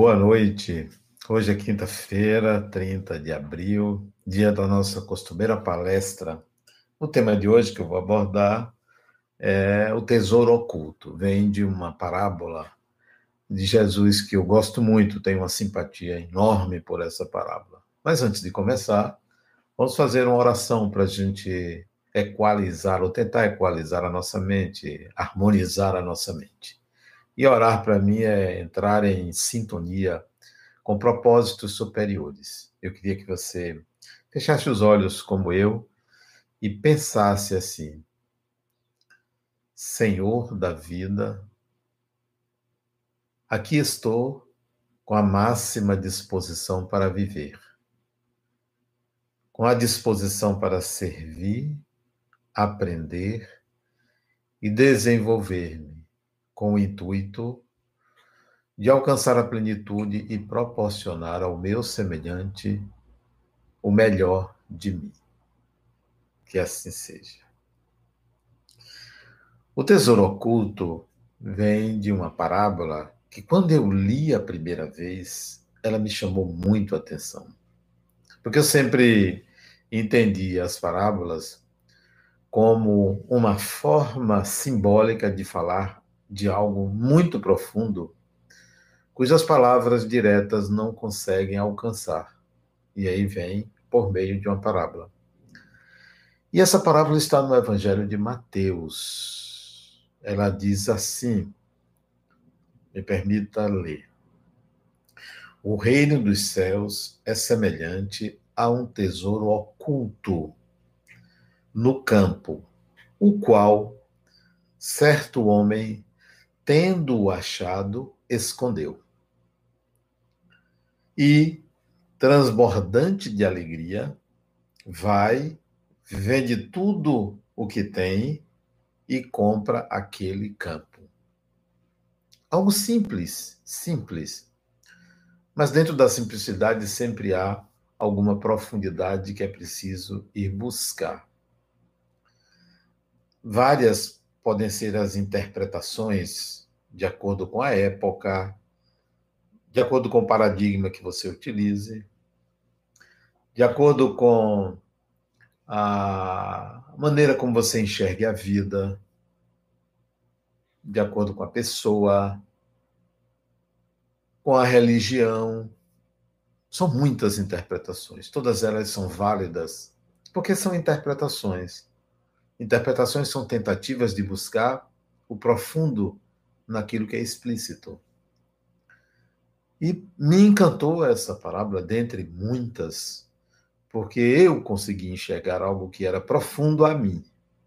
Boa noite. Hoje é quinta-feira, 30 de abril, dia da nossa costumeira palestra. O tema de hoje que eu vou abordar é o tesouro oculto. Vem de uma parábola de Jesus que eu gosto muito, tenho uma simpatia enorme por essa parábola. Mas antes de começar, vamos fazer uma oração para a gente equalizar, ou tentar equalizar a nossa mente, harmonizar a nossa mente. E orar para mim é entrar em sintonia com propósitos superiores. Eu queria que você fechasse os olhos como eu e pensasse assim: Senhor da vida, aqui estou com a máxima disposição para viver, com a disposição para servir aprender e desenvolver-me com o intuito de alcançar a plenitude e proporcionar ao meu semelhante o melhor de mim. Que assim seja. O tesouro oculto vem de uma parábola que, quando eu li a primeira vez, ela me chamou muito a atenção. Porque eu sempre entendi as parábolas como uma forma simbólica de falar de algo muito profundo, cujas palavras diretas não conseguem alcançar. E aí vem por meio de uma parábola. E essa parábola está no Evangelho de Mateus. Ela diz assim: me permita ler. O reino dos céus é semelhante a um tesouro oculto no campo, o qual certo homem, tendo-o achado, escondeu. E, transbordante de alegria, vai, vende tudo o que tem e compra aquele campo. Algo simples, simples. Mas dentro da simplicidade sempre há alguma profundidade que é preciso ir buscar. Várias podem ser as interpretações de acordo com a época, de acordo com o paradigma que você utilize, de acordo com a maneira como você enxerga a vida, de acordo com a pessoa, com a religião. São muitas interpretações, todas elas são válidas, porque são interpretações. Interpretações são tentativas de buscar o profundo naquilo que é explícito. E me encantou essa parábola, dentre muitas, porque eu consegui enxergar algo que era profundo a mim.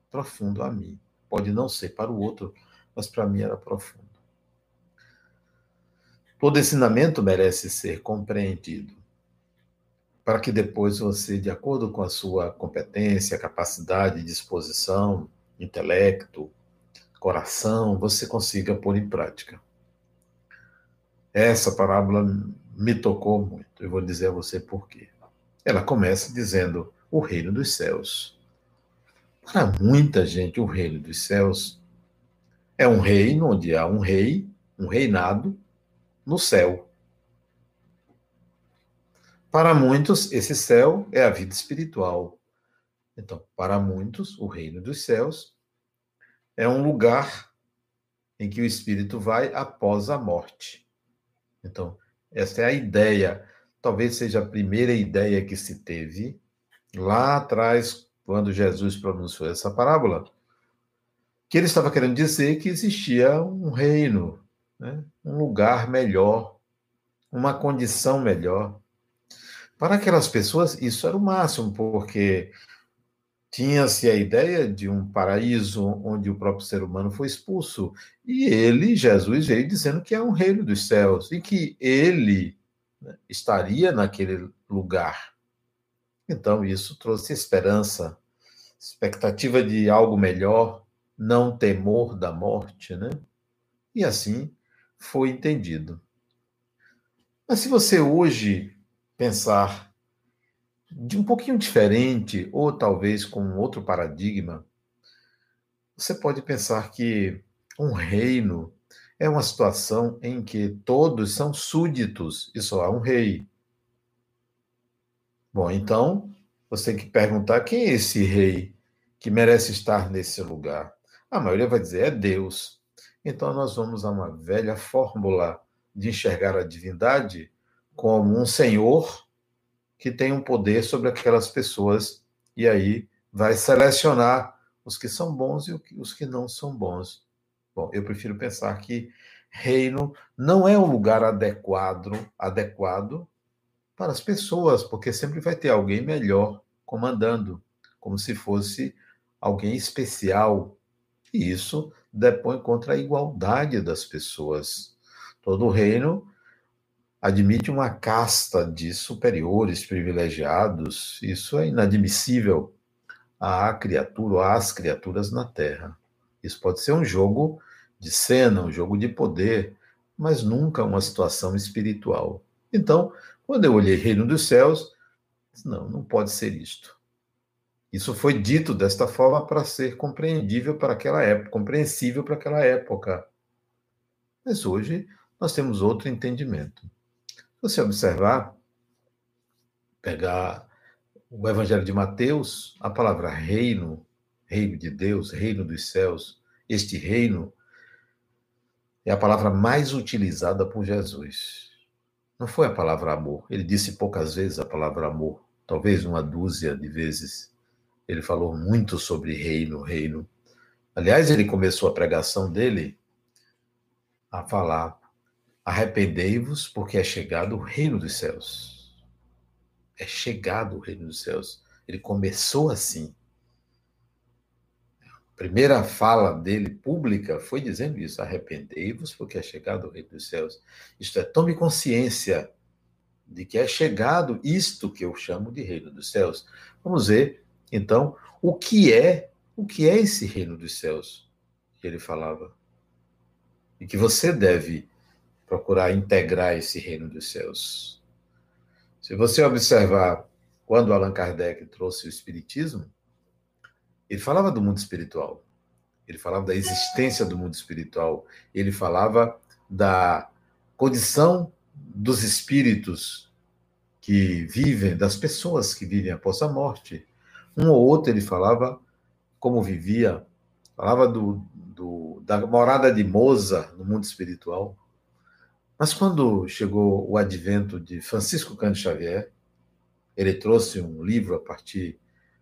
Profundo a mim. Pode não ser para o outro, mas para mim era profundo. Todo ensinamento merece ser compreendido para que depois você, de acordo com a sua competência, capacidade, disposição, intelecto, coração, você consiga pôr em prática. Essa parábola me tocou muito. Eu vou dizer a você por quê. Ela começa dizendo o reino dos céus. Para muita gente, o reino dos céus é um reino onde há um rei, um reinado no céu. Para muitos, esse céu é a vida espiritual. Então, para muitos, o reino dos céus é um lugar em que o espírito vai após a morte. Então, essa é a ideia, talvez seja a primeira ideia que se teve lá atrás, quando Jesus pronunciou essa parábola, que ele estava querendo dizer que existia um reino, né? um lugar melhor, uma condição melhor. Para aquelas pessoas, isso era o máximo, porque tinha-se a ideia de um paraíso onde o próprio ser humano foi expulso. E ele, Jesus, veio dizendo que é um reino dos céus e que ele né, estaria naquele lugar. Então, isso trouxe esperança, expectativa de algo melhor, não temor da morte, né? E assim foi entendido. Mas se você hoje pensar de um pouquinho diferente, ou talvez com outro paradigma, você pode pensar que um reino é uma situação em que todos são súditos e só há um rei. Bom, então, você tem que perguntar quem é esse rei que merece estar nesse lugar. A maioria vai dizer é Deus. Então, nós vamos a uma velha fórmula de enxergar a divindade como um senhor que tem um poder sobre aquelas pessoas e aí vai selecionar os que são bons e os que não são bons. Bom, eu prefiro pensar que reino não é um lugar adequado, adequado para as pessoas, porque sempre vai ter alguém melhor comandando, como se fosse alguém especial. E isso depõe contra a igualdade das pessoas. Todo reino admite uma casta de superiores privilegiados. Isso é inadmissível à criatura ou às criaturas na Terra. Isso pode ser um jogo de cena, um jogo de poder, mas nunca uma situação espiritual. Então, quando eu olhei Reino dos Céus, não, não pode ser isto. Isso foi dito desta forma para ser compreendível para aquela época, compreensível para aquela época. Mas hoje nós temos outro entendimento. Você observar, pegar o Evangelho de Mateus, a palavra reino, reino de Deus, reino dos céus, este reino é a palavra mais utilizada por Jesus. Não foi a palavra amor. Ele disse poucas vezes a palavra amor, talvez uma dúzia de vezes. Ele falou muito sobre reino, reino. Aliás, ele começou a pregação dele a falar: arrependei-vos, porque é chegado o reino dos céus é chegado o reino dos céus. Ele começou assim. A primeira fala dele pública foi dizendo isso: arrependei-vos, porque é chegado o reino dos céus. Isto é, tome consciência de que é chegado isto que eu chamo de reino dos céus. Vamos ver, então, o que é, o que é esse reino dos céus que ele falava. E que você deve procurar integrar esse reino dos céus. Se você observar quando Allan Kardec trouxe o Espiritismo, ele falava do mundo espiritual, ele falava da existência do mundo espiritual, ele falava da condição dos espíritos que vivem, das pessoas que vivem após a morte. Um ou outro ele falava como vivia, falava do, do, da morada de Moza no mundo espiritual. Mas quando chegou o advento de Francisco Cândido Xavier, ele trouxe um livro a partir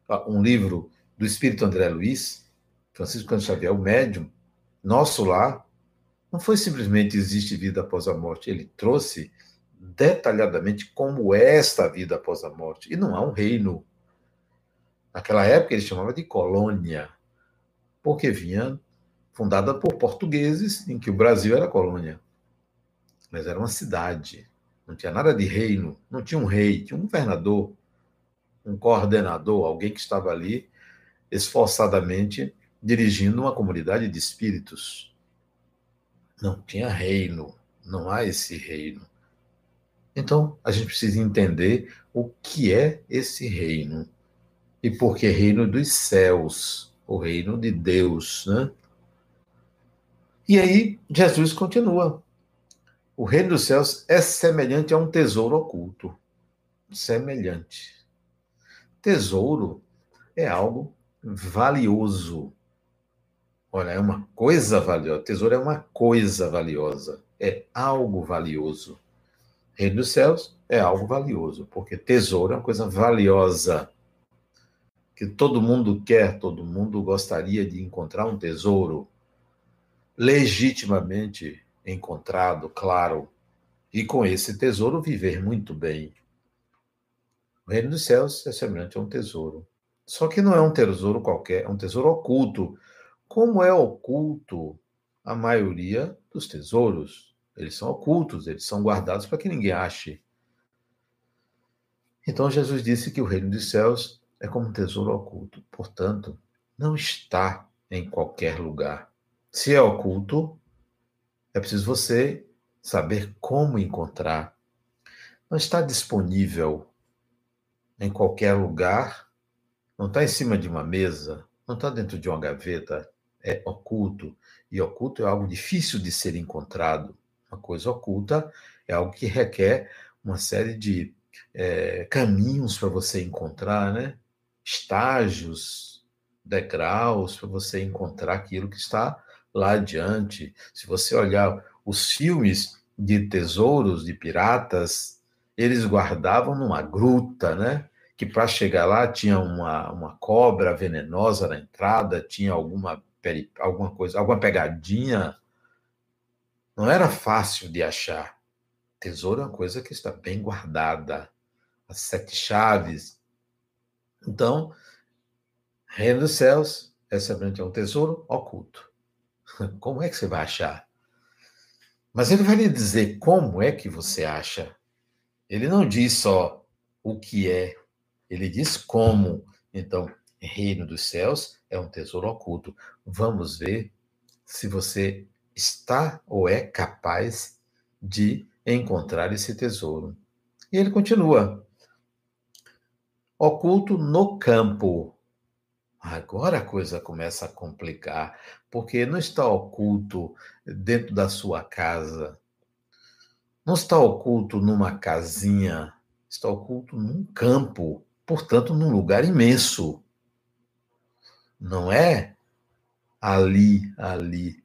ah, um livro do Espírito André Luiz, Francisco Cândido Xavier, o médium, nosso lá, não foi simplesmente existe vida após a morte, ele trouxe detalhadamente como é esta vida após a morte. E não há um reino. Naquela época ele chamava de colônia, porque vinha fundada por portugueses, em que o Brasil era colônia mas era uma cidade. Não tinha nada de reino, não tinha um rei, tinha um governador, um coordenador, alguém que estava ali esforçadamente dirigindo uma comunidade de espíritos. Não tinha reino, não há esse reino. Então, a gente precisa entender o que é esse reino e por que reino dos céus, o reino de Deus, né? E aí Jesus continua o reino dos céus é semelhante a um tesouro oculto. Semelhante. Tesouro é algo valioso. Olha, é uma coisa valiosa. Tesouro é uma coisa valiosa. É algo valioso. Reino dos céus é algo valioso, porque tesouro é uma coisa valiosa. Que todo mundo quer, todo mundo gostaria de encontrar um tesouro legitimamente encontrado, claro, e com esse tesouro viver muito bem. O reino dos céus é semelhante a um tesouro. Só que não é um tesouro qualquer, é um tesouro oculto. Como é oculto a maioria dos tesouros? Eles são ocultos, eles são guardados para que ninguém ache. Então Jesus disse que o reino dos céus é como um tesouro oculto. Portanto, não está em qualquer lugar. Se é oculto, é preciso você saber como encontrar. Não está disponível em qualquer lugar, não está em cima de uma mesa, não está dentro de uma gaveta, é oculto. E oculto é algo difícil de ser encontrado. Uma coisa oculta é algo que requer uma série de é, caminhos para você encontrar, né? estágios, degraus, para você encontrar aquilo que está lá adiante. Se você olhar os filmes de tesouros, de piratas, eles guardavam numa gruta, né? Que para chegar lá tinha uma, uma cobra venenosa na entrada, tinha alguma, alguma coisa, alguma pegadinha. Não era fácil de achar. Tesouro é uma coisa que está bem guardada. As sete chaves. Então, Reino dos Céus é semelhante a um tesouro oculto. Como é que você vai achar? Mas ele vai lhe dizer como é que você acha. Ele não diz só o que é, ele diz como. Então, reino dos céus é um tesouro oculto. Vamos ver se você está ou é capaz de encontrar esse tesouro. E ele continua: oculto no campo. Agora a coisa começa a complicar, porque não está oculto dentro da sua casa, não está oculto numa casinha, está oculto num campo, portanto, num lugar imenso. Não é ali, ali.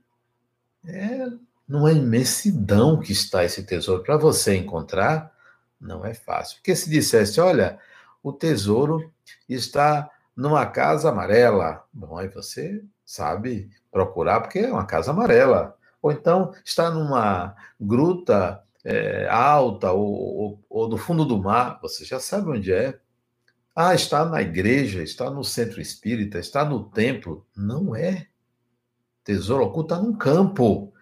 É numa imensidão que está esse tesouro. Para você encontrar, não é fácil. Porque se dissesse, olha, o tesouro está numa casa amarela. Bom, aí você sabe procurar, porque é uma casa amarela. Ou então está numa gruta é, alta ou, ou, ou, no fundo do mar, você já sabe onde é. Ah, está na igreja, está no centro espírita, está no templo. Não é. Tesouro oculto está num campo,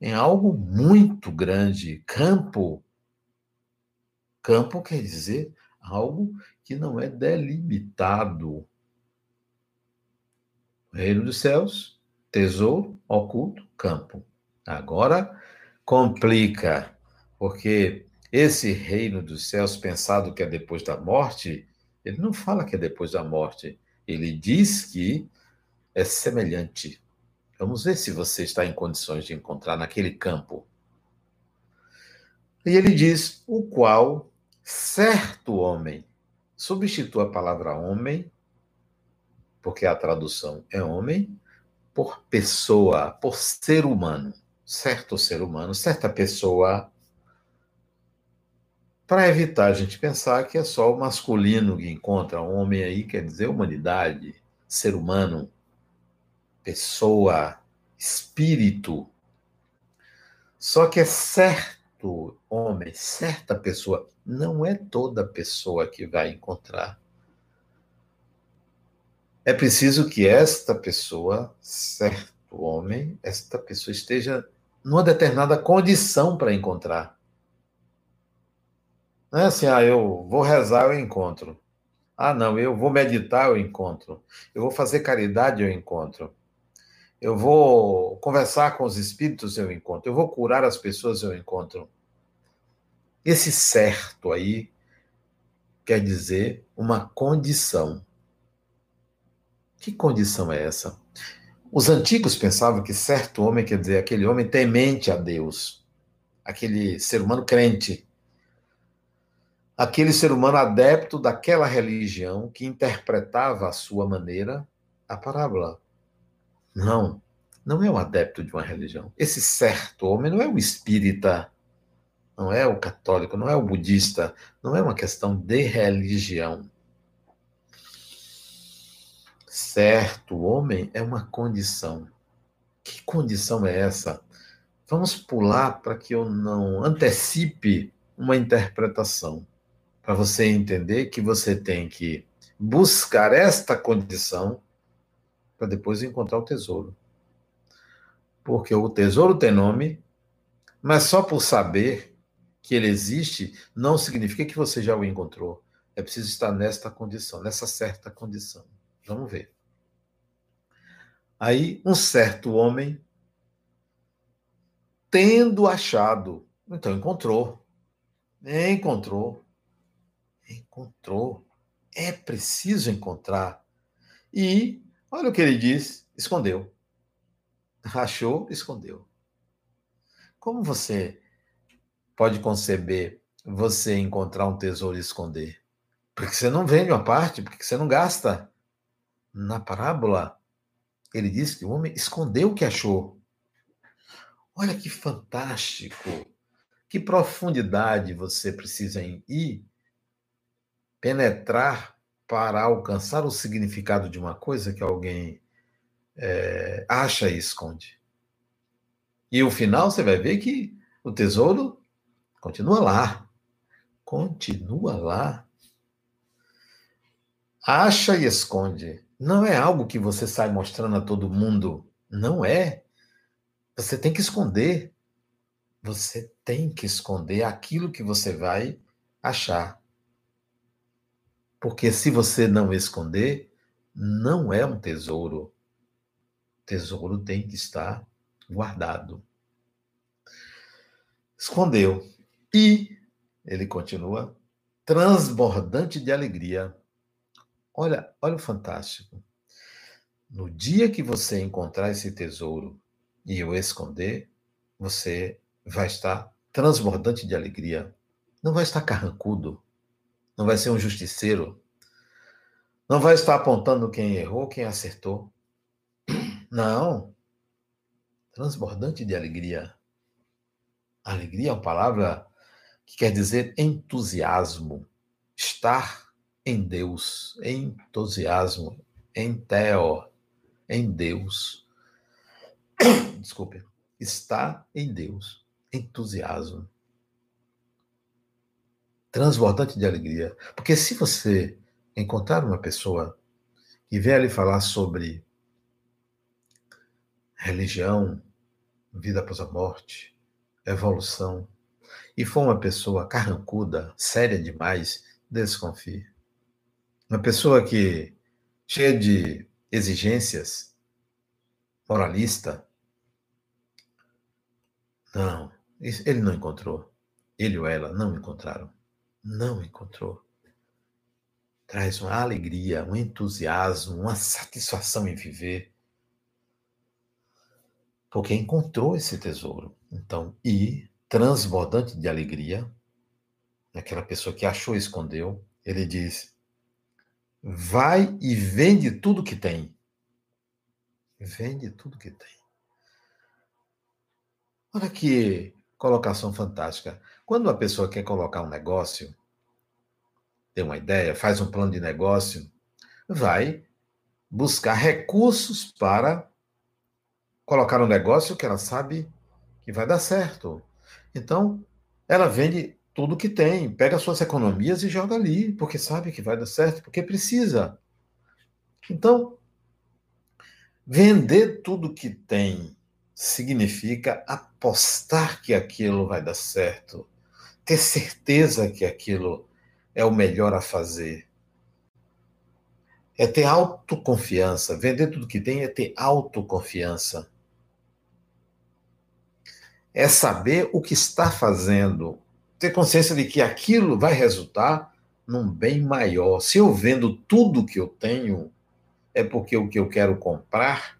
em algo muito grande. Campo. Campo quer dizer algo que não é delimitado. Reino dos céus, tesouro, oculto, campo. Agora complica, porque esse reino dos céus, pensado que é depois da morte, ele não fala que é depois da morte. Ele diz que é semelhante. Vamos ver se você está em condições de encontrar naquele campo. E ele diz: o qual certo homem. Substitua a palavra homem porque a tradução é homem, por pessoa, por ser humano, certo ser humano, certa pessoa, para evitar a gente pensar que é só o masculino que encontra um homem aí, quer dizer humanidade, ser humano, pessoa, espírito. Só que é certo homem, certa pessoa, não é toda pessoa que vai encontrar é preciso que esta pessoa, certo homem, esta pessoa esteja numa determinada condição para encontrar. Não é assim, ah, eu vou rezar, eu encontro. Ah, não, eu vou meditar, eu encontro. Eu vou fazer caridade, eu encontro. Eu vou conversar com os espíritos, eu encontro. Eu vou curar as pessoas, eu encontro. Esse certo aí quer dizer uma condição. Que condição é essa? Os antigos pensavam que certo homem quer dizer aquele homem temente a Deus, aquele ser humano crente, aquele ser humano adepto daquela religião que interpretava à sua maneira a parábola. Não, não é um adepto de uma religião. Esse certo homem não é o espírita, não é o católico, não é o budista, não é uma questão de religião certo homem é uma condição. Que condição é essa? Vamos pular para que eu não antecipe uma interpretação, para você entender que você tem que buscar esta condição para depois encontrar o tesouro. Porque o tesouro tem nome, mas só por saber que ele existe não significa que você já o encontrou. É preciso estar nesta condição, nessa certa condição. Vamos ver. Aí, um certo homem, tendo achado, então encontrou. Encontrou. Encontrou. É preciso encontrar. E, olha o que ele diz: escondeu. Achou, escondeu. Como você pode conceber você encontrar um tesouro e esconder? Porque você não vende uma parte, porque você não gasta. Na parábola, ele diz que o homem escondeu o que achou. Olha que fantástico! Que profundidade você precisa ir penetrar para alcançar o significado de uma coisa que alguém é, acha e esconde. E o final você vai ver que o tesouro continua lá. Continua lá. Acha e esconde. Não é algo que você sai mostrando a todo mundo. Não é. Você tem que esconder. Você tem que esconder aquilo que você vai achar. Porque se você não esconder, não é um tesouro. Tesouro tem que estar guardado. Escondeu. E, ele continua, transbordante de alegria. Olha, olha o fantástico. No dia que você encontrar esse tesouro e o esconder, você vai estar transbordante de alegria. Não vai estar carrancudo. Não vai ser um justiceiro. Não vai estar apontando quem errou, quem acertou. Não. Transbordante de alegria. Alegria é uma palavra que quer dizer entusiasmo, estar em Deus, entusiasmo, em Theo, em Deus. Desculpe, está em Deus, entusiasmo. Transbordante de alegria. Porque se você encontrar uma pessoa que vier lhe falar sobre religião, vida após a morte, evolução, e for uma pessoa carrancuda, séria demais, desconfie. Uma pessoa que cheia de exigências, moralista, não, ele não encontrou. Ele ou ela não encontraram. Não encontrou. Traz uma alegria, um entusiasmo, uma satisfação em viver. Porque encontrou esse tesouro. Então, e transbordante de alegria, aquela pessoa que achou e escondeu, ele diz: vai e vende tudo que tem. Vende tudo que tem. Olha que colocação fantástica. Quando uma pessoa quer colocar um negócio, tem uma ideia, faz um plano de negócio, vai buscar recursos para colocar um negócio que ela sabe que vai dar certo. Então, ela vende tudo que tem, pega suas economias e joga ali, porque sabe que vai dar certo, porque precisa. Então, vender tudo que tem significa apostar que aquilo vai dar certo, ter certeza que aquilo é o melhor a fazer. É ter autoconfiança. Vender tudo que tem é ter autoconfiança é saber o que está fazendo, ter consciência de que aquilo vai resultar num bem maior. Se eu vendo tudo que eu tenho, é porque o que eu quero comprar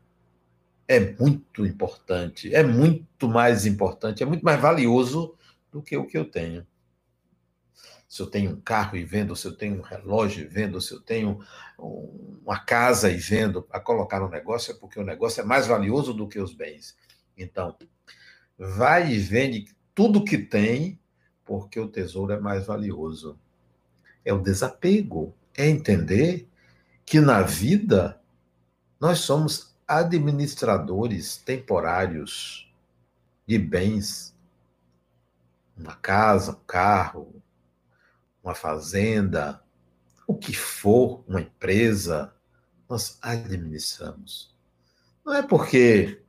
é muito importante, é muito mais importante, é muito mais valioso do que o que eu tenho. Se eu tenho um carro e vendo, se eu tenho um relógio e vendo, se eu tenho uma casa e vendo, a colocar no negócio, é porque o negócio é mais valioso do que os bens. Então, vai e vende tudo que tem, porque o tesouro é mais valioso. É o desapego, é entender que na vida nós somos administradores temporários de bens. Uma casa, um carro, uma fazenda, o que for, uma empresa, nós administramos. Não é porque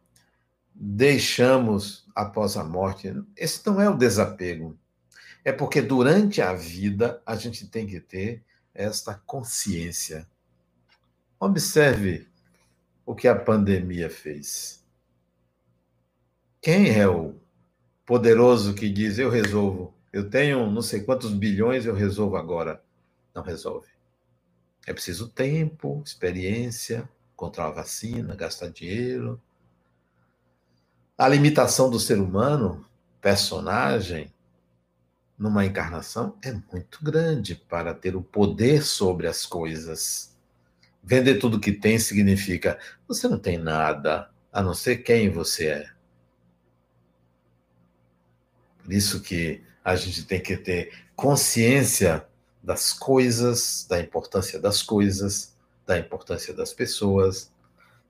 deixamos após a morte. Esse não é o desapego. É porque durante a vida a gente tem que ter esta consciência. Observe o que a pandemia fez. Quem é o poderoso que diz eu resolvo? Eu tenho não sei quantos bilhões, eu resolvo agora. Não resolve. É preciso tempo, experiência, encontrar uma vacina, gastar dinheiro, A limitação do ser humano, personagem, numa encarnação é muito grande para ter o poder sobre as coisas. Vender tudo que tem significa você não tem nada a não ser quem você é. Por isso que a gente tem que ter consciência das coisas, da importância das coisas, da importância das pessoas.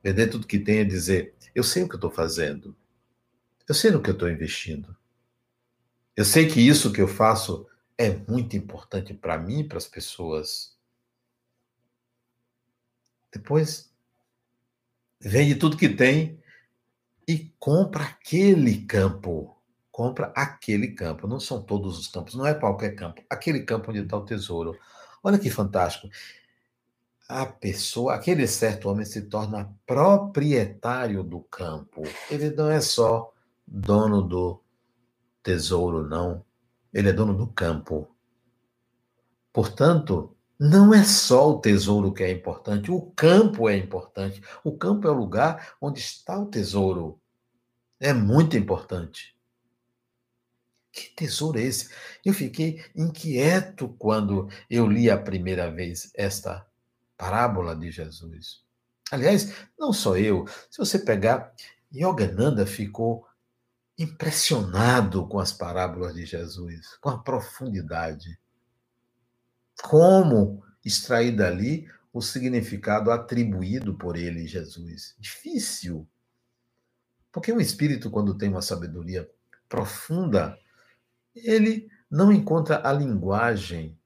Vender tudo que tem é dizer: eu sei o que estou fazendo, eu sei no que estou investindo, eu sei que isso que eu faço é muito importante para mim e para as pessoas. Depois, vende tudo que tem e compra aquele campo. Compra aquele campo. Não são todos os campos, não é qualquer campo. Aquele campo onde está o tesouro. Olha que fantástico. A pessoa, aquele certo homem se torna proprietário do campo. Ele não é só dono do tesouro, não. Ele é dono do campo. Portanto, não é só o tesouro que é importante, o campo é importante. O campo é o lugar onde está o tesouro. É muito importante. Que tesouro é esse? Eu fiquei inquieto quando eu li a primeira vez esta parábola de Jesus. Aliás, não só eu. Se você pegar, Yogananda ficou impressionado com as parábolas de Jesus, com a profundidade. Como extrair dali o significado atribuído por ele, Jesus? Difícil. Porque o espírito, quando tem uma sabedoria profunda, ele não encontra a linguagem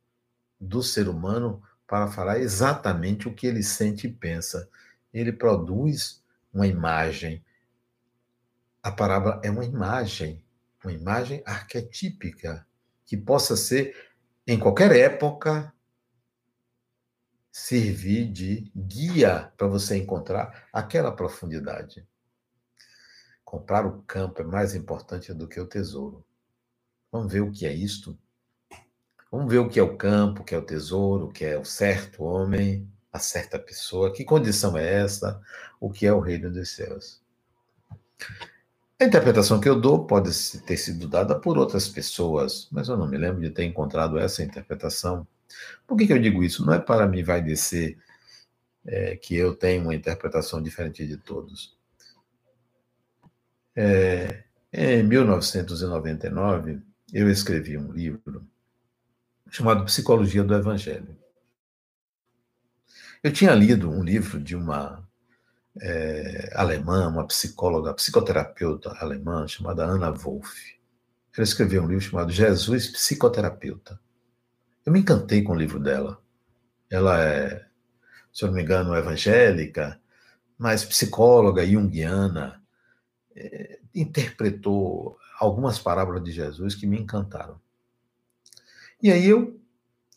do ser humano para falar exatamente o que ele sente e pensa. Ele produz uma imagem, a parábola é uma imagem, uma imagem arquetípica, que possa ser, em qualquer época, servir de guia para você encontrar aquela profundidade. Comprar o campo é mais importante do que o tesouro. Vamos ver o que é isto? Vamos ver o que é o campo, o que é o tesouro, o que é o certo homem, a certa pessoa, que condição é essa, o que é o reino dos céus. A interpretação que eu dou pode ter sido dada por outras pessoas, mas eu não me lembro de ter encontrado essa interpretação. Por que, que eu digo isso? Não é para me vai descer é, que eu tenho uma interpretação diferente de todos. É, em 1999, eu escrevi um livro chamado Psicologia do Evangelho. Eu tinha lido um livro de uma é, alemã, uma psicóloga, psicoterapeuta alemã, chamada Anna Wolff. Ela escreveu um livro chamado Jesus Psicoterapeuta. Eu me encantei com o livro dela. Ela é, se eu não me engano, evangélica, mas psicóloga junguiana. É, interpretou algumas parábolas de Jesus que me encantaram. E aí eu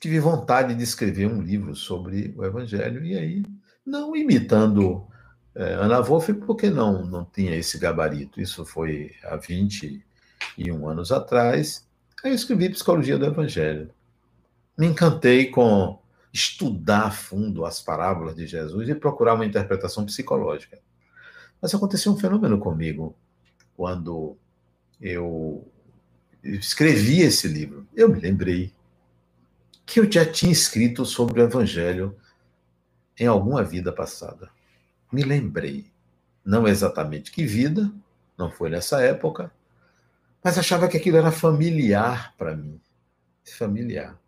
tive vontade de escrever um livro sobre o Evangelho, e aí, não imitando é, Ana Wolff, porque não, não tinha esse gabarito. Isso foi há 21 anos atrás. Aí eu escrevi Psicologia do Evangelho. Me encantei com estudar a fundo as parábolas de Jesus e procurar uma interpretação psicológica. Mas aconteceu um fenômeno comigo quando eu escrevi esse livro. Eu me lembrei que eu já tinha escrito sobre o Evangelho em alguma vida passada me lembrei, não exatamente que vida, não foi nessa época, mas achava que aquilo era familiar para mim. Familiar.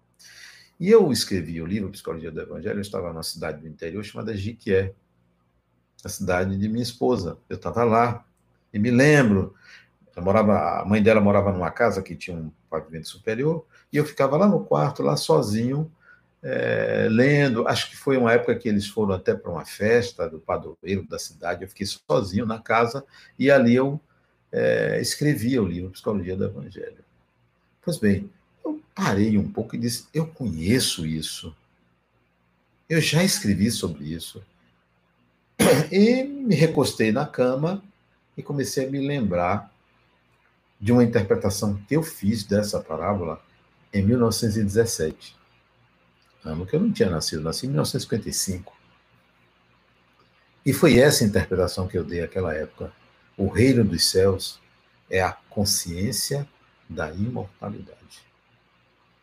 E eu escrevi o livro Psicologia do Evangelho, eu estava numa cidade do interior chamada Jiquié, a cidade de minha esposa. Eu estava lá e me lembro, morava, a mãe dela morava numa casa que tinha um pavimento superior, e eu ficava lá no quarto, lá sozinho, é, lendo. Acho que foi uma época que eles foram até para uma festa do padroeiro da cidade. Eu fiquei sozinho na casa e ali eu é, escrevia o livro Psicologia do Evangelho. Pois bem, eu parei um pouco e disse: Eu conheço isso. Eu já escrevi sobre isso. E me recostei na cama e comecei a me lembrar de uma interpretação que eu fiz dessa parábola em 1917 ano que eu não tinha nascido, nasci em 1955. E foi essa interpretação que eu dei naquela época. O reino dos céus é a consciência da imortalidade.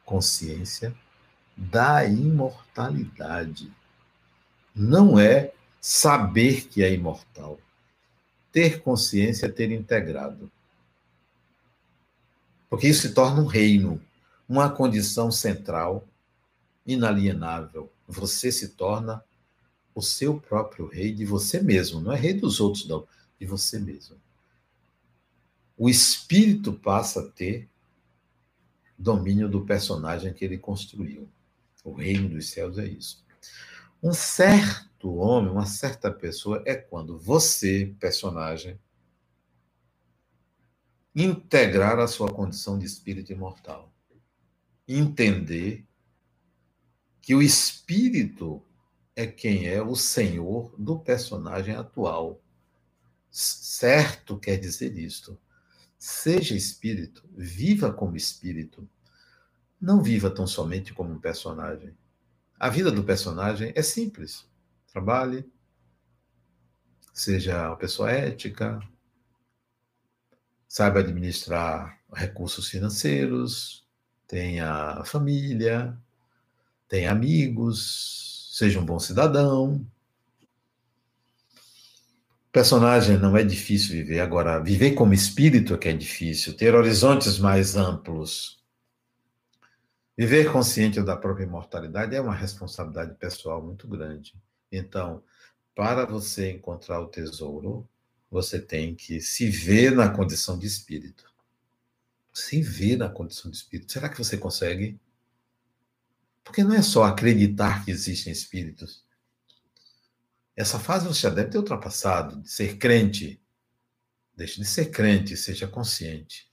Consciência da imortalidade. Não é saber que é imortal. Ter consciência é ter integrado. Porque isso se torna um reino, uma condição central, inalienável. Você se torna o seu próprio rei de você mesmo, não é rei dos outros, não, de você mesmo. O espírito passa a ter domínio do personagem que ele construiu. O reino dos céus é isso. Um certo homem, uma certa pessoa é quando você, personagem, integrar a sua condição de espírito imortal. Entender que o espírito é quem é o senhor do personagem atual. Certo quer dizer isto. Seja espírito, viva como espírito. Não viva tão somente como um personagem. A vida do personagem é simples. Trabalhe, seja uma pessoa ética, saiba administrar recursos financeiros, tenha família, tenha amigos, seja um bom cidadão. Personagem não é difícil viver, agora, viver como espírito é que é difícil, ter horizontes mais amplos. Viver consciente da própria imortalidade é uma responsabilidade pessoal muito grande. Então, para você encontrar o tesouro, você tem que se ver na condição de espírito. Se ver na condição de espírito. Será que você consegue? Porque não é só acreditar que existem espíritos. Essa fase você já deve ter ultrapassado, de ser crente. Deixe de ser crente, seja consciente.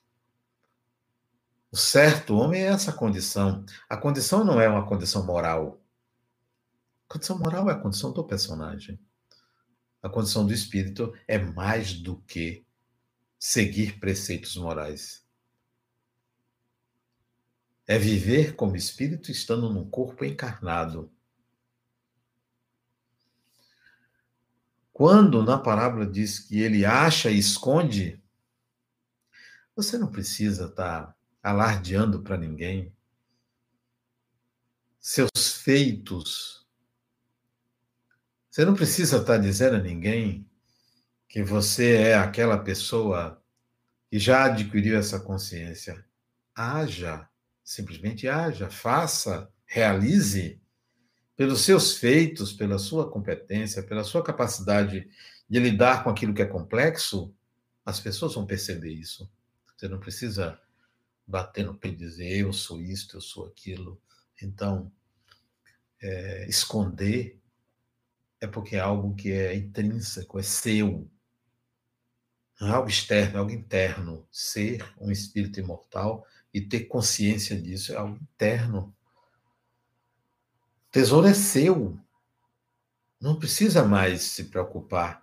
O certo homem é essa condição. A condição não é uma condição moral. A condição moral é a condição do personagem. A condição do espírito é mais do que seguir preceitos morais. É viver como espírito estando num corpo encarnado. Quando na parábola diz que ele acha e esconde, você não precisa estar tá alardeando para ninguém seus feitos você não precisa estar dizendo a ninguém que você é aquela pessoa que já adquiriu essa consciência. Haja, simplesmente haja, faça, realize pelos seus feitos, pela sua competência, pela sua capacidade de lidar com aquilo que é complexo, as pessoas vão perceber isso. Você não precisa bater no pé e dizer eu sou isto, eu sou aquilo. Então, é, esconder é porque é algo que é intrínseco, é seu. Não é algo externo, é algo interno. Ser um espírito imortal e ter consciência disso é algo interno. O tesouro é seu. Não precisa mais se preocupar.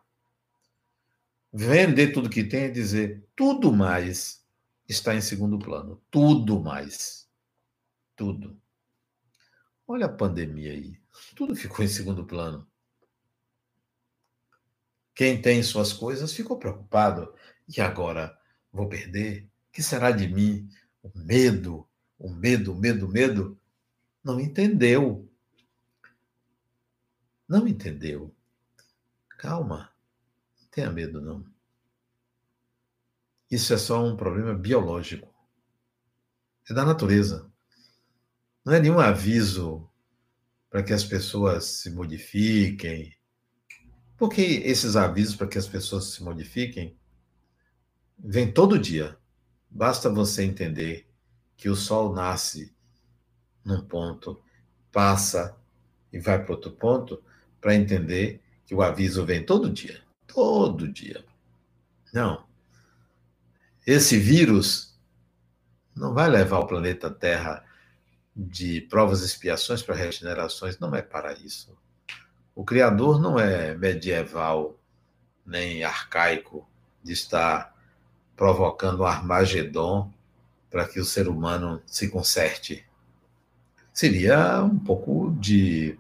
Vender tudo que tem é dizer tudo mais está em segundo plano. Tudo mais. Tudo. Olha a pandemia aí. Tudo ficou em segundo plano. Quem tem suas coisas ficou preocupado. E agora? Vou perder? O que será de mim? O medo, o medo, o medo, o medo. Não entendeu. Não entendeu. Calma. Não tenha medo, não. Isso é só um problema biológico. É da natureza. Não é nenhum aviso para que as pessoas se modifiquem, porque esses avisos para que as pessoas se modifiquem vêm todo dia. Basta você entender que o sol nasce num ponto, passa e vai para outro ponto, para entender que o aviso vem todo dia. Todo dia. Não. Esse vírus não vai levar o planeta Terra de provas e expiações para regenerações, não é para isso. O Criador não é medieval nem arcaico de estar provocando um Armagedon para que o ser humano se conserte. Seria um pouco de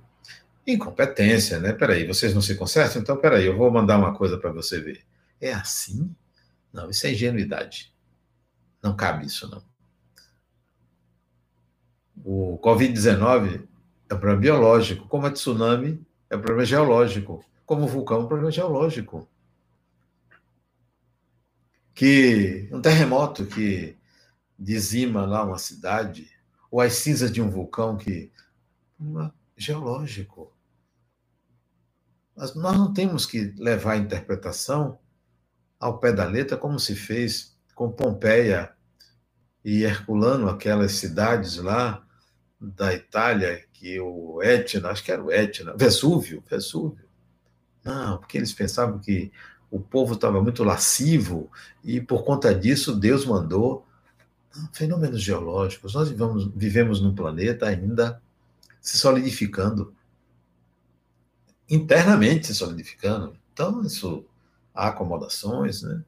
incompetência, né? Peraí, vocês não se consertam? Então, peraí, eu vou mandar uma coisa para você ver. É assim? Não, isso é ingenuidade. Não cabe isso, não. O Covid-19 é um problema biológico, como a tsunami é um problema geológico, como o vulcão é um problema geológico. Que um terremoto que dizima lá uma cidade, ou as cinzas de um vulcão que. Uma, geológico. Mas nós não temos que levar a interpretação ao pé da letra, como se fez com Pompeia e Herculano, aquelas cidades lá da Itália, que o Etna, acho que era o Etna, Vesúvio, Vesúvio. Não, porque eles pensavam que o povo estava muito lascivo e por conta disso Deus mandou fenômenos geológicos. Nós vivemos, vivemos num planeta ainda se solidificando, internamente se solidificando. Então, isso há acomodações, né?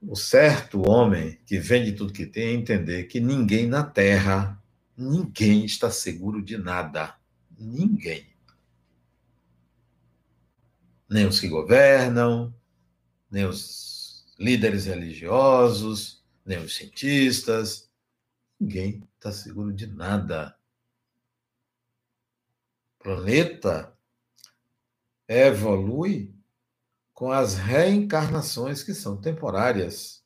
O certo homem que vende tudo que tem é entender que ninguém na Terra, ninguém está seguro de nada. Ninguém. Nem os que governam, nem os líderes religiosos, nem os cientistas. Ninguém está seguro de nada. O planeta evolui com as reencarnações que são temporárias.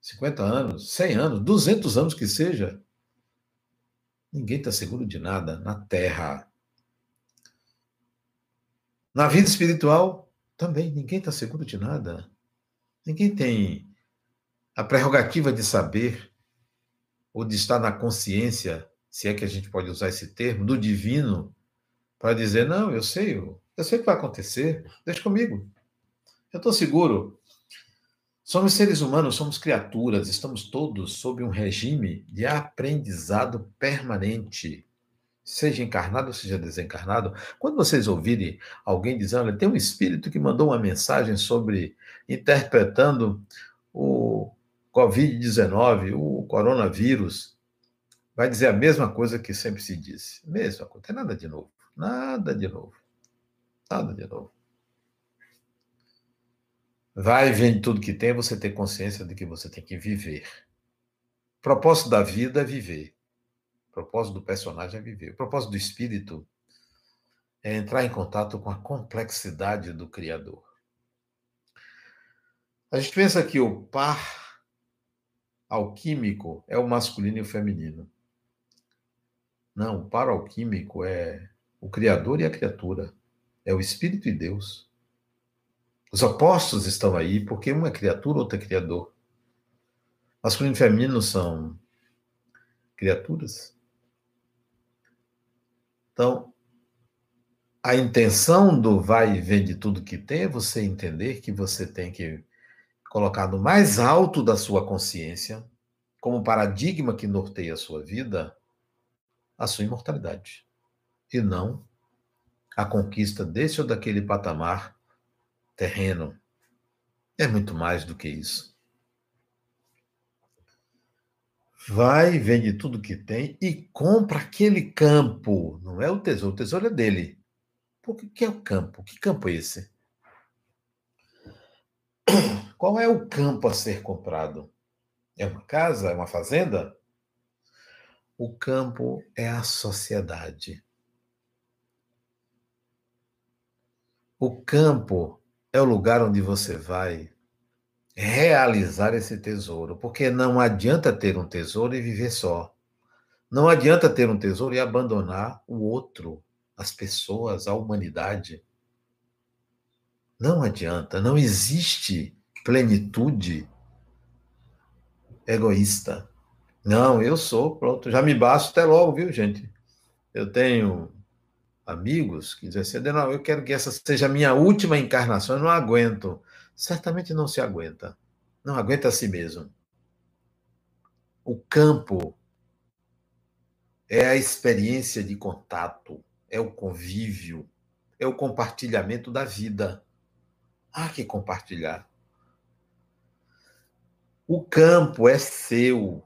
50 anos, 100 anos, 200 anos que seja. Ninguém está seguro de nada na Terra. Na vida espiritual, também, ninguém está seguro de nada. Ninguém tem a prerrogativa de saber ou de estar na consciência, se é que a gente pode usar esse termo, do divino, para dizer: não, eu sei, eu, sei o que vai acontecer, deixa comigo. Eu estou seguro. Somos seres humanos, somos criaturas, estamos todos sob um regime de aprendizado permanente, seja encarnado ou seja desencarnado. Quando vocês ouvirem alguém dizendo, tem um espírito que mandou uma mensagem sobre interpretando o Covid-19, o coronavírus, vai dizer a mesma coisa que sempre se disse. Mesma coisa, tem nada de novo. Nada de novo. Nada de novo. Vai vende tudo que tem, você ter consciência de que você tem que viver. O propósito da vida é viver. O propósito do personagem é viver. O propósito do espírito é entrar em contato com a complexidade do Criador. A gente pensa que o par alquímico é o masculino e o feminino. Não, o par alquímico é o Criador e a criatura. É o Espírito e Deus. Os opostos estão aí porque uma é criatura, outra é criador. Masculino e feminino são criaturas. Então, a intenção do vai e vem de tudo que tem é você entender que você tem que colocar no mais alto da sua consciência, como paradigma que norteia a sua vida, a sua imortalidade. E não a conquista desse ou daquele patamar terreno. É muito mais do que isso. Vai, vende tudo que tem e compra aquele campo. Não é o tesouro, o tesouro é dele. Por que é o campo? Que campo é esse? Qual é o campo a ser comprado? É uma casa? É uma fazenda? O campo é a sociedade. O campo é o lugar onde você vai realizar esse tesouro, porque não adianta ter um tesouro e viver só. Não adianta ter um tesouro e abandonar o outro, as pessoas, a humanidade. Não adianta, não existe plenitude egoísta. Não, eu sou, pronto, já me basto até logo, viu, gente? Eu tenho amigos que dizem assim, não, eu quero que essa seja a minha última encarnação, eu não aguento. Certamente não se aguenta. Não aguenta a si mesmo. O campo é a experiência de contato, é o convívio, é o compartilhamento da vida. Há que compartilhar. O campo é seu.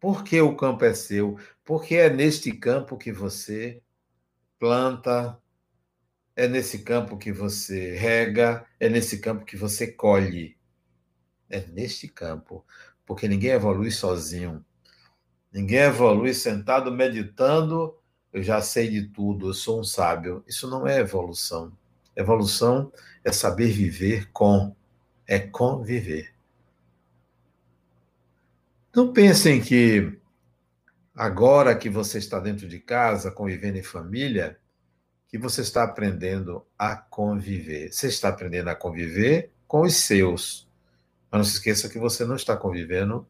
Por que o campo é seu? Porque é neste campo que você planta, é nesse campo que você rega, é nesse campo que você colhe. É neste campo, porque ninguém evolui sozinho. Ninguém evolui sentado meditando, eu já sei de tudo, eu sou um sábio. Isso não é evolução. Evolução é saber viver com, é conviver. Não pensem que agora que você está dentro de casa, convivendo em família, que você está aprendendo a conviver. Você está aprendendo a conviver com os seus. Mas não se esqueça que você não está convivendo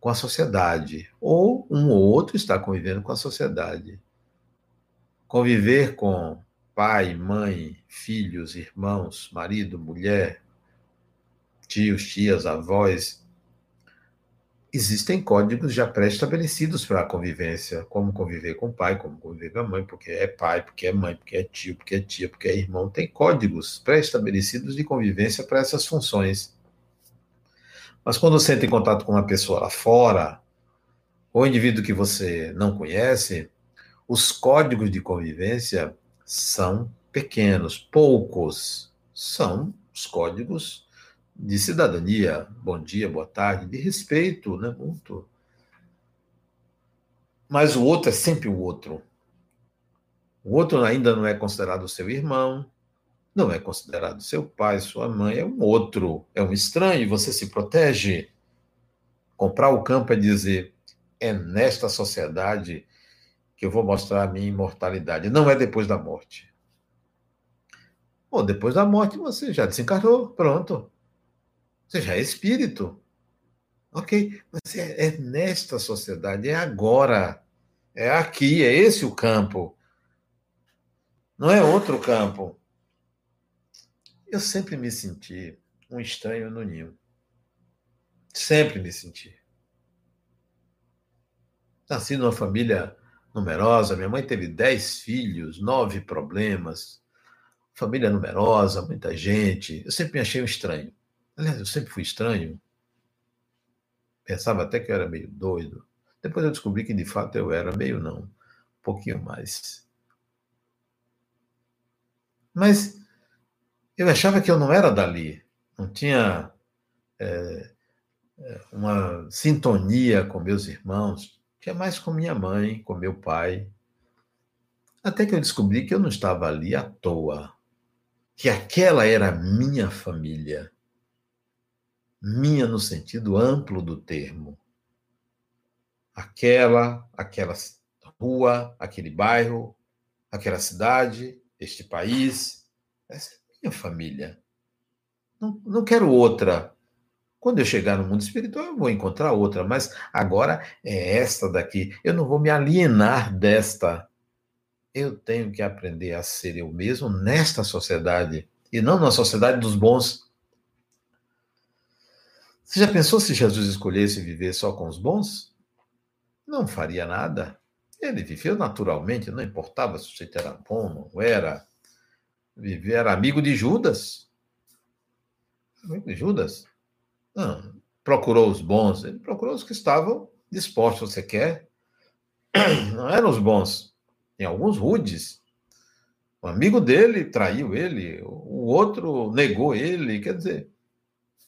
com a sociedade, ou um ou outro está convivendo com a sociedade. Conviver com pai, mãe, filhos, irmãos, marido, mulher, tios, tias, avós. Existem códigos já pré-estabelecidos para a convivência, como conviver com o pai, como conviver com a mãe, porque é pai, porque é mãe, porque é tio, porque é tia, porque é irmão. Tem códigos pré-estabelecidos de convivência para essas funções. Mas quando você entra em contato com uma pessoa lá fora, ou indivíduo que você não conhece, os códigos de convivência são pequenos, poucos. São os códigos de cidadania, bom dia, boa tarde, de respeito, né, muito. Mas o outro é sempre o outro. O outro ainda não é considerado seu irmão, não é considerado seu pai, sua mãe, é um outro, é um estranho, você se protege. Comprar o campo é dizer: é nesta sociedade que eu vou mostrar a minha imortalidade. Não é depois da morte. Bom, depois da morte você já desencarnou, pronto. Você já é espírito. Ok, mas é, é nesta sociedade, é agora. É aqui, é esse o campo. Não é outro campo. Eu sempre me senti um estranho no ninho. Sempre me senti. Nasci numa família numerosa, minha mãe teve dez filhos, nove problemas, família numerosa, muita gente. Eu sempre me achei um estranho. Aliás, eu sempre fui estranho. Pensava até que eu era meio doido. Depois eu descobri que de fato eu era meio não, um pouquinho mais. Mas eu achava que eu não era dali, não tinha é, uma sintonia com meus irmãos, tinha mais com minha mãe, com meu pai. Até que eu descobri que eu não estava ali à toa, que aquela era a minha família. Minha no sentido amplo do termo. Aquela, aquela rua, aquele bairro, aquela cidade, este país, essa minha família. Não, não quero outra. Quando eu chegar no mundo espiritual, eu vou encontrar outra, mas agora é esta daqui. Eu não vou me alienar desta. Eu tenho que aprender a ser eu mesmo nesta sociedade e não na sociedade dos bons. Você já pensou se Jesus escolhesse viver só com os bons? Não faria nada. Ele viveu naturalmente, não importava se o sujeito era bom, não era era amigo de Judas. Amigo de Judas? Não, procurou os bons, ele procurou os que estavam dispostos. Você quer? Não eram os bons. Tem alguns rudes. O amigo dele traiu ele, o outro negou ele. Quer dizer,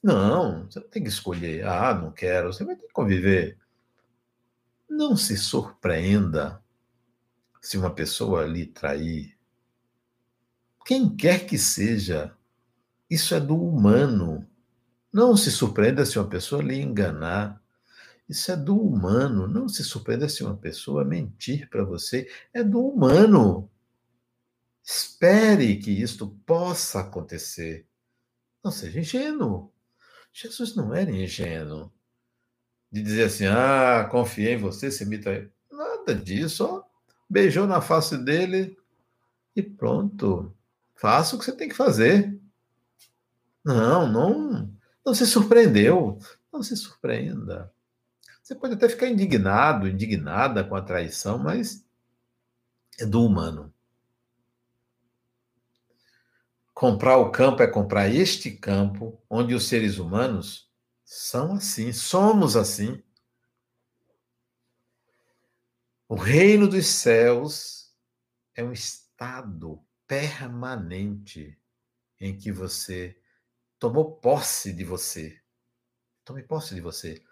não, você não tem que escolher. Ah, não quero. Você vai ter que conviver. Não se surpreenda se uma pessoa ali trair, quem quer que seja, isso é do humano. Não se surpreenda se uma pessoa lhe enganar. Isso é do humano. Não se surpreenda se uma pessoa mentir para você. É do humano. Espere que isto possa acontecer. Não seja ingênuo. Jesus não era ingênuo. De dizer assim, ah, confiei em você, você me traiu. Nada disso, ó. Beijou na face dele e pronto. Faça o que você tem que fazer. Não, não, não se surpreendeu. Não se surpreenda. Você pode até ficar indignado, indignada com a traição, mas é do humano. Comprar o campo é comprar este campo onde os seres humanos são assim, somos assim. O reino dos céus é um estado permanente em que você tomou posse de você. Tome posse de você.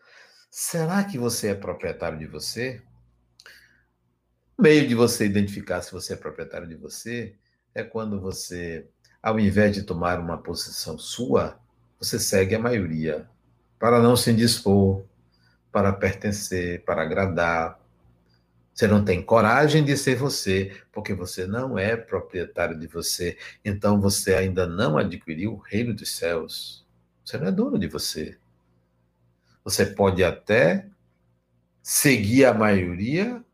Será que você é proprietário de você? O meio de você identificar se você é proprietário de você é quando você, ao invés de tomar uma posição sua, você segue a maioria para não se indispor, para pertencer, para agradar. Você não tem coragem de ser você, porque você não é proprietário de você. Então você ainda não adquiriu o reino dos céus. Você não é dono de você. Você pode até seguir a maioria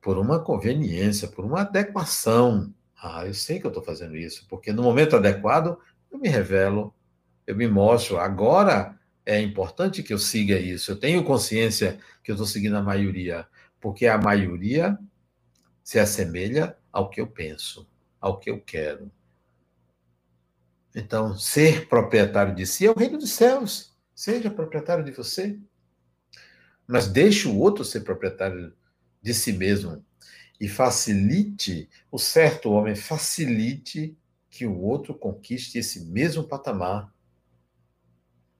por uma conveniência, por uma adequação. Ah, eu sei que eu estou fazendo isso, porque no momento adequado eu me revelo, eu me mostro. Agora é importante que eu siga isso. Eu tenho consciência que eu estou seguindo a maioria, porque a maioria se assemelha ao que eu penso, ao que eu quero. Então, ser proprietário de si é o reino dos céus. Seja proprietário de você. Mas deixe o outro ser proprietário de si mesmo. E facilite, o certo homem facilite que o outro conquiste esse mesmo patamar.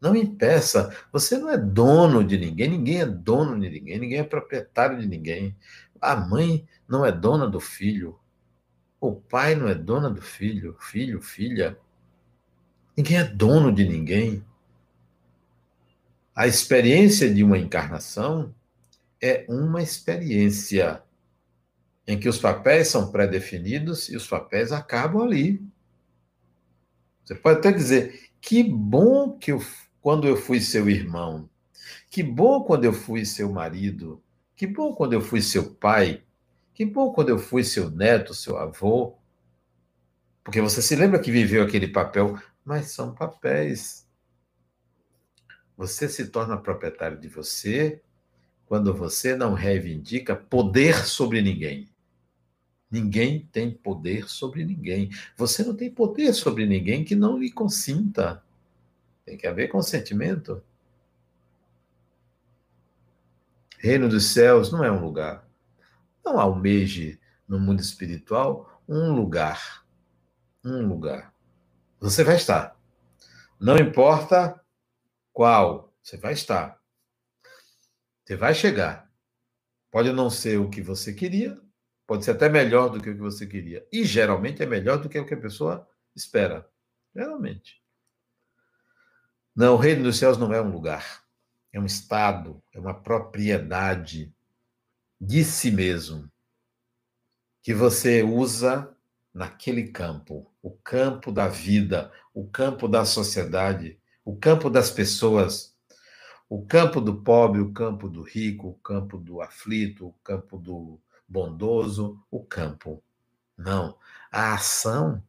Não impeça. Você não é dono de ninguém, ninguém é dono de ninguém, ninguém é proprietário de ninguém. A mãe não é dona do filho. O pai não é dona do filho, filho, filha. Ninguém é dono de ninguém. A experiência de uma encarnação é uma experiência em que os papéis são pré-definidos e os papéis acabam ali. Você pode até dizer: que bom que eu, quando eu fui seu irmão, que bom quando eu fui seu marido, que bom quando eu fui seu pai, que bom quando eu fui seu neto, seu avô. Porque você se lembra que viveu aquele papel, mas são papéis. Você se torna proprietário de você quando você não reivindica poder sobre ninguém. Ninguém tem poder sobre ninguém. Você não tem poder sobre ninguém que não lhe consinta. Tem que haver consentimento. Reino dos céus não é um lugar. Não almeje no mundo espiritual um lugar. Um lugar. Você vai estar. Não importa qual? Você vai estar. Você vai chegar. Pode não ser o que você queria, pode ser até melhor do que o que você queria. E geralmente é melhor do que o que a pessoa espera. Geralmente. Não, o reino dos céus não é um lugar, é um estado, é uma propriedade de si mesmo que você usa naquele campo, o campo da vida, o campo da sociedade, o campo das pessoas, o campo do pobre, o campo do rico, o campo do aflito, o campo do bondoso, o campo. Não. A ação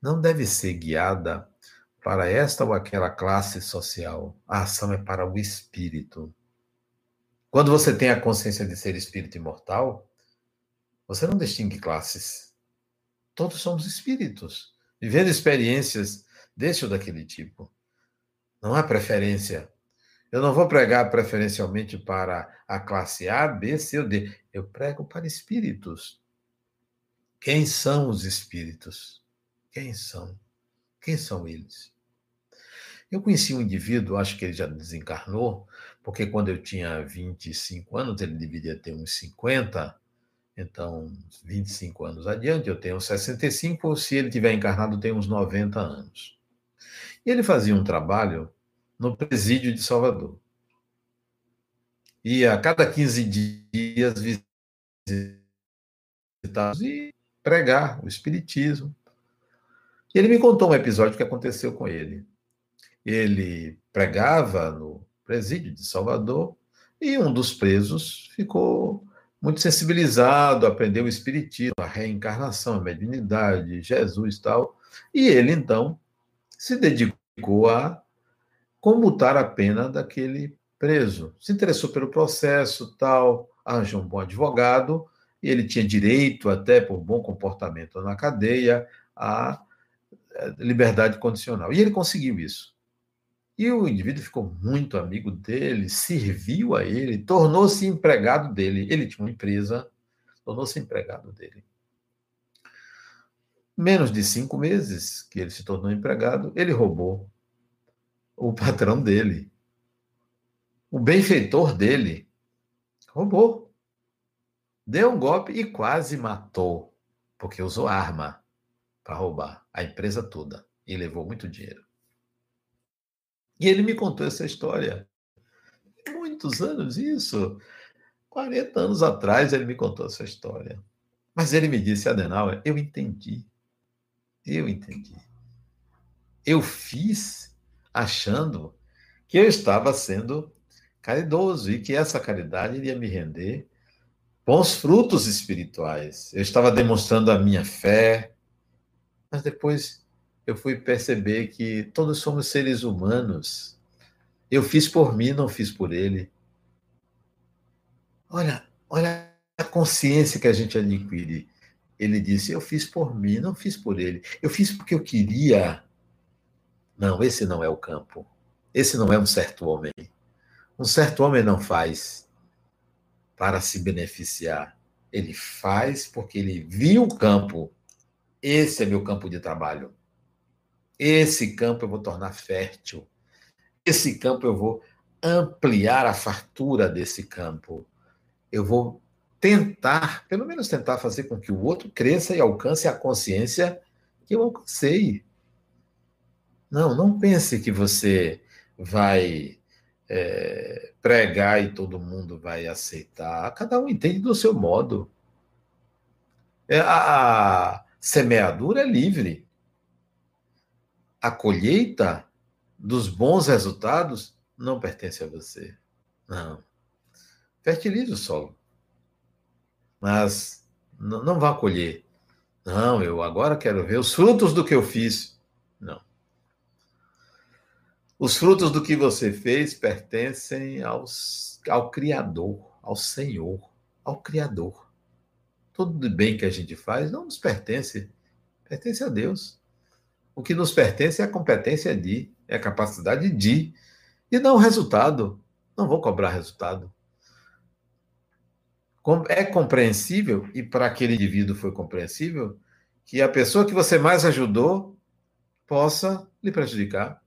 não deve ser guiada para esta ou aquela classe social. A ação é para o espírito. Quando você tem a consciência de ser espírito imortal, você não distingue classes. Todos somos espíritos, vivendo experiências desse ou daquele tipo. Não há preferência. Eu não vou pregar preferencialmente para a classe A, B, C ou D. Eu prego para espíritos. Quem são os espíritos? Quem são? Quem são eles? Eu conheci um indivíduo, acho que ele já desencarnou, porque quando eu tinha 25 anos, ele deveria ter uns 50, então 25 anos adiante, eu tenho 65, se ele tiver encarnado, tem uns 90 anos. E ele fazia um trabalho no presídio de Salvador. E a cada 15 dias visitar e pregar o Espiritismo. Ele me contou um episódio que aconteceu com ele. Ele pregava no presídio de Salvador e um dos presos ficou muito sensibilizado, aprendeu o Espiritismo, a reencarnação, a mediunidade, Jesus e tal. E ele, então, se dedicou a comutar a pena daquele preso. Se interessou pelo processo, tal, arranjou um bom advogado, e ele tinha direito, até por bom comportamento na cadeia, à eh, liberdade condicional. E ele conseguiu isso. E o indivíduo ficou muito amigo dele, serviu a ele, tornou-se empregado dele. Ele tinha uma empresa, tornou-se empregado dele. menos de cinco meses que ele se tornou empregado, ele roubou o patrão dele. O benfeitor dele roubou. Deu um golpe e quase matou, porque usou arma para roubar a empresa toda e levou muito dinheiro. E ele me contou essa história. Muitos anos isso. 40 anos atrás ele me contou essa história. Mas ele me disse, Adenauer, eu entendi. Eu entendi. Eu fiz achando que eu estava sendo caridoso e que essa caridade iria me render bons frutos espirituais. Eu estava demonstrando a minha fé, mas depois eu fui perceber que todos somos seres humanos. Eu fiz por mim, não fiz por ele. Olha, olha a consciência que a gente adquire. Ele disse: Eu fiz por mim, não fiz por ele. Eu fiz porque eu queria. Não, esse não é o campo. Esse não é um certo homem. Um certo homem não faz para se beneficiar. Ele faz porque ele viu o campo. Esse é meu campo de trabalho. Esse campo eu vou tornar fértil. Esse campo eu vou ampliar a fartura desse campo. Eu vou tentar, pelo menos tentar fazer com que o outro cresça e alcance a consciência que eu alcancei. Não, não pense que você vai é, pregar e todo mundo vai aceitar. Cada um entende do seu modo. É, a, semeadura é livre. A colheita dos bons resultados não pertence a você. Não. Fertilize o solo mas não vá colher. Não, eu agora quero ver os frutos do que eu fiz. Os frutos do que você fez pertencem aos, ao Criador, ao Senhor, ao Criador. Tudo bem que a gente faz não nos pertence, pertence a Deus. O que nos pertence é a competência de, é a capacidade de, e não o resultado. Não vou cobrar resultado. É compreensível, e para aquele indivíduo foi compreensível, que a pessoa que você mais ajudou possa lhe prejudicar.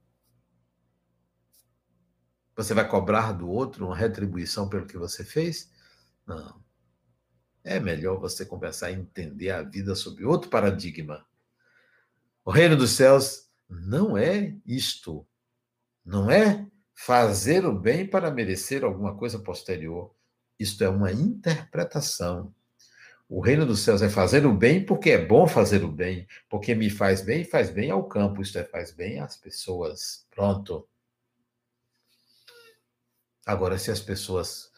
Você vai cobrar do outro uma retribuição pelo que você fez? Não. É melhor você começar a entender a vida sob outro paradigma. O reino dos céus não é isto. Não é fazer o bem para merecer alguma coisa posterior. Isto é uma interpretação. O reino dos céus é fazer o bem porque é bom fazer o bem, porque me faz bem e faz bem ao campo, isto é, faz bem às pessoas. Pronto. Agora, se as pessoas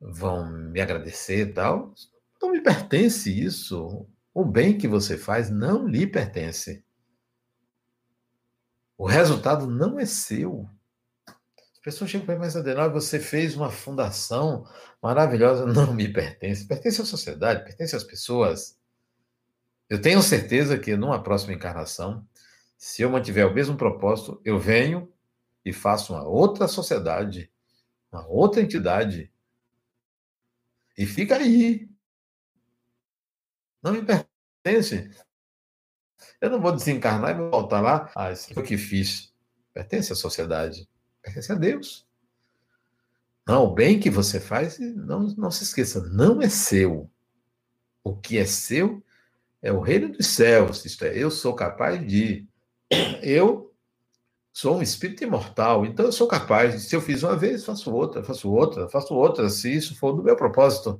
vão me agradecer e tal, não me pertence isso. O bem que você faz não lhe pertence. O resultado não é seu pessoas chegam para mim, mas Adenal, você fez uma fundação maravilhosa. Não me pertence, pertence à sociedade, pertence às pessoas. Eu tenho certeza que numa próxima encarnação, se eu mantiver o mesmo propósito, eu venho e faço uma outra sociedade, uma outra entidade. E fica aí. Não me pertence. Eu não vou desencarnar e voltar lá. Ah, isso foi o que fiz. Pertence à sociedade pertence a Deus. Não, o bem que você faz, não, não se esqueça, não é seu. O que é seu é o reino dos céus. Isto é, eu sou capaz de. Eu sou um espírito imortal, então eu sou capaz se eu fiz uma vez, faço outra, faço outra, faço outra, se isso for do meu propósito.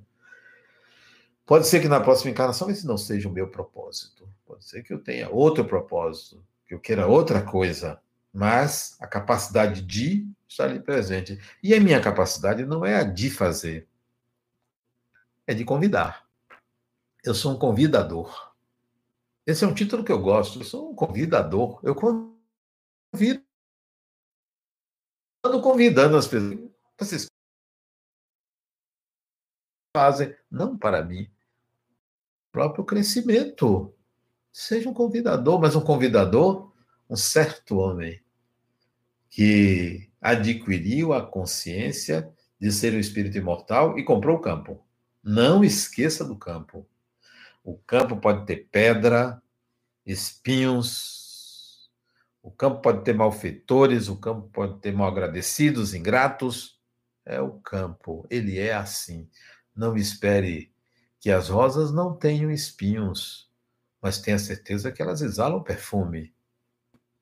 Pode ser que na próxima encarnação esse não seja o meu propósito. Pode ser que eu tenha outro propósito, que eu queira outra coisa mas a capacidade de estar ali presente. E a minha capacidade não é a de fazer, é de convidar. Eu sou um convidador. Esse é um título que eu gosto. Eu sou um convidador. Eu convido. Ando convidando as pessoas. Vocês fazem, não para mim, próprio crescimento. Seja um convidador, mas um convidador, um certo homem, que adquiriu a consciência de ser um espírito imortal e comprou o campo. Não esqueça do campo. O campo pode ter pedra, espinhos, o campo pode ter malfeitores, o campo pode ter mal agradecidos, ingratos. É o campo, ele é assim. Não espere que as rosas não tenham espinhos, mas tenha certeza que elas exalam perfume.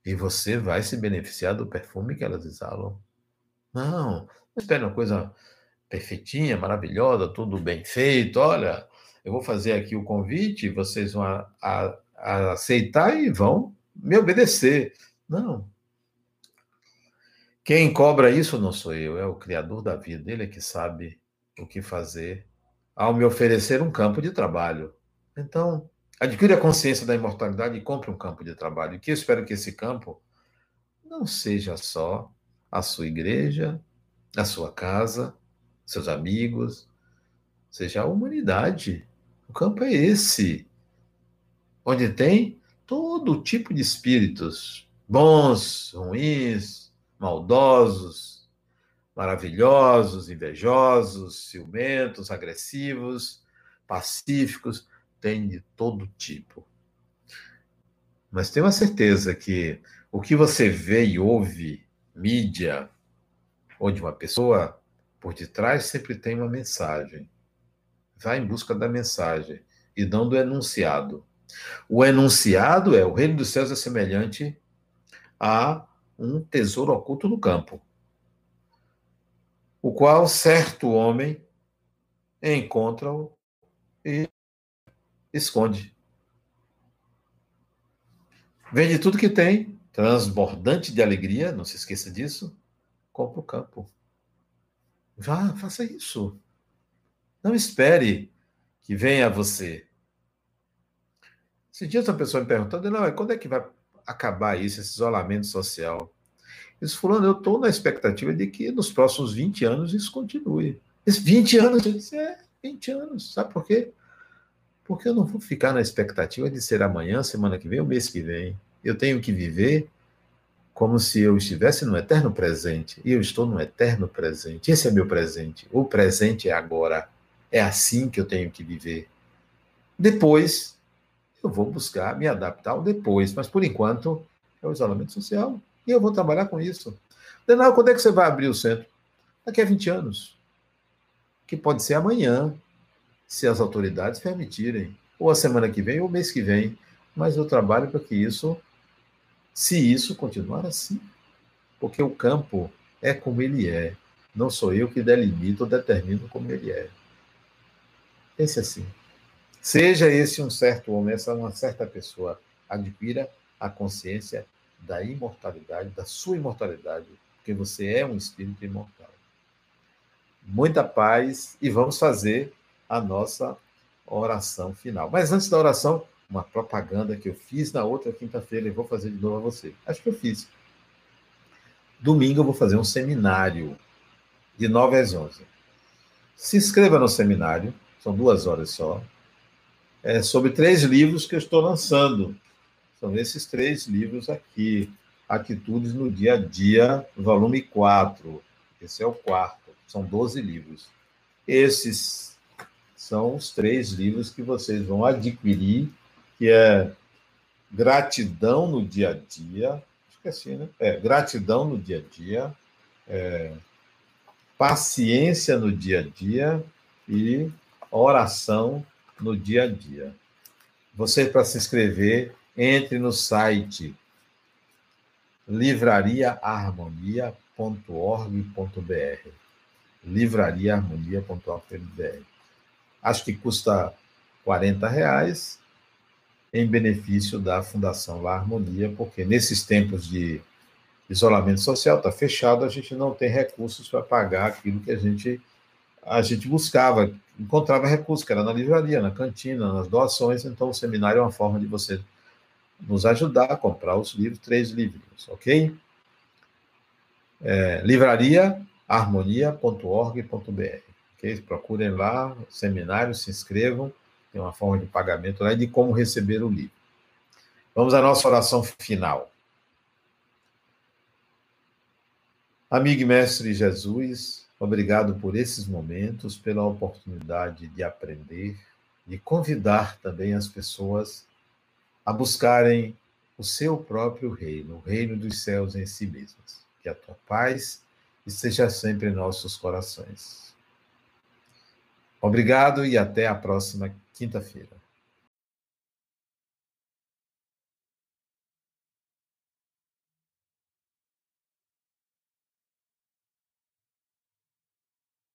E você vai se beneficiar do perfume que elas exalam. Não, não espere uma coisa perfeitinha, maravilhosa, tudo bem feito. Olha, eu vou fazer aqui o convite, vocês vão a, a, a aceitar e vão me obedecer. Não. Quem cobra isso não sou eu, é o Criador da vida. Ele é que sabe o que fazer ao me oferecer um campo de trabalho. Então, adquire a consciência da imortalidade e compre um campo de trabalho. Que eu espero que esse campo não seja só a sua igreja, a sua casa, seus amigos, seja a humanidade. O campo é esse, onde tem todo tipo de espíritos, bons, ruins, maldosos, maravilhosos, invejosos, ciumentos, agressivos, pacíficos, tem de todo tipo. Mas tenho a certeza que o que você vê e ouve, mídia, ou de uma pessoa, por detrás sempre tem uma mensagem. Vai em busca da mensagem e não do enunciado. O enunciado é: o reino dos céus é semelhante a um tesouro oculto no campo, o qual certo homem encontra e esconde. Vende tudo que tem, transbordante de alegria, não se esqueça disso, compra o campo. Vá, faça isso. Não espere que venha a você. Esse dia uma pessoa me perguntando, não, quando é que vai acabar isso, esse isolamento social? Isso, fulano, eu estou na expectativa de que nos próximos 20 anos isso continue. Esses 20 anos, eu disse, é, 20 anos. Sabe por quê? Porque eu não vou ficar na expectativa de ser amanhã, semana que vem, o mês que vem. Eu tenho que viver como se eu estivesse no eterno presente. E eu estou no eterno presente. Esse é meu presente. O presente é agora. É assim que eu tenho que viver. Depois, eu vou buscar me adaptar depois. Mas, por enquanto, é o isolamento social. E eu vou trabalhar com isso. Denal, quando é que você vai abrir o centro? Daqui a 20 anos. Que pode ser amanhã, se as autoridades permitirem. Ou a semana que vem, ou o mês que vem. Mas eu trabalho para que isso se isso continuar assim. Porque o campo é como ele é. Não sou eu que delimito ou determino como ele é. Pense assim. Seja esse um certo homem, essa uma certa pessoa, adquira a consciência da imortalidade, da sua imortalidade, porque você é um espírito imortal. Muita paz e vamos fazer a nossa oração final. Mas antes da oração, uma propaganda que eu fiz na outra quinta-feira e vou fazer de novo a você. Acho que eu fiz. Domingo eu vou fazer um seminário de 9 às 11. Se inscreva no seminário, são duas horas só, é sobre três livros que eu estou lançando. São esses três livros aqui. Atitudes no Dia a Dia, volume 4. Esse é o quarto. São 12 livros. Esses são os três livros que vocês vão adquirir que é gratidão no dia a dia, esqueci, né? É, gratidão no dia a dia, é, paciência no dia a dia e oração no dia a dia. Você, para se inscrever, entre no site livrariaharmonia.org.br livrariaharmonia.org.br Acho que custa 40 reais em benefício da Fundação La Harmonia, porque nesses tempos de isolamento social, está fechado, a gente não tem recursos para pagar aquilo que a gente, a gente buscava, encontrava recursos, que era na livraria, na cantina, nas doações, então o seminário é uma forma de você nos ajudar a comprar os livros, três livros, ok? É, livraria harmonia.org.br. Okay? Procurem lá, seminário, se inscrevam tem uma forma de pagamento lá e de como receber o livro. Vamos à nossa oração final. Amigo e mestre Jesus, obrigado por esses momentos, pela oportunidade de aprender, de convidar também as pessoas a buscarem o seu próprio reino, o reino dos céus em si mesmos. Que a tua paz esteja sempre em nossos corações. Obrigado e até a próxima quinta-feira.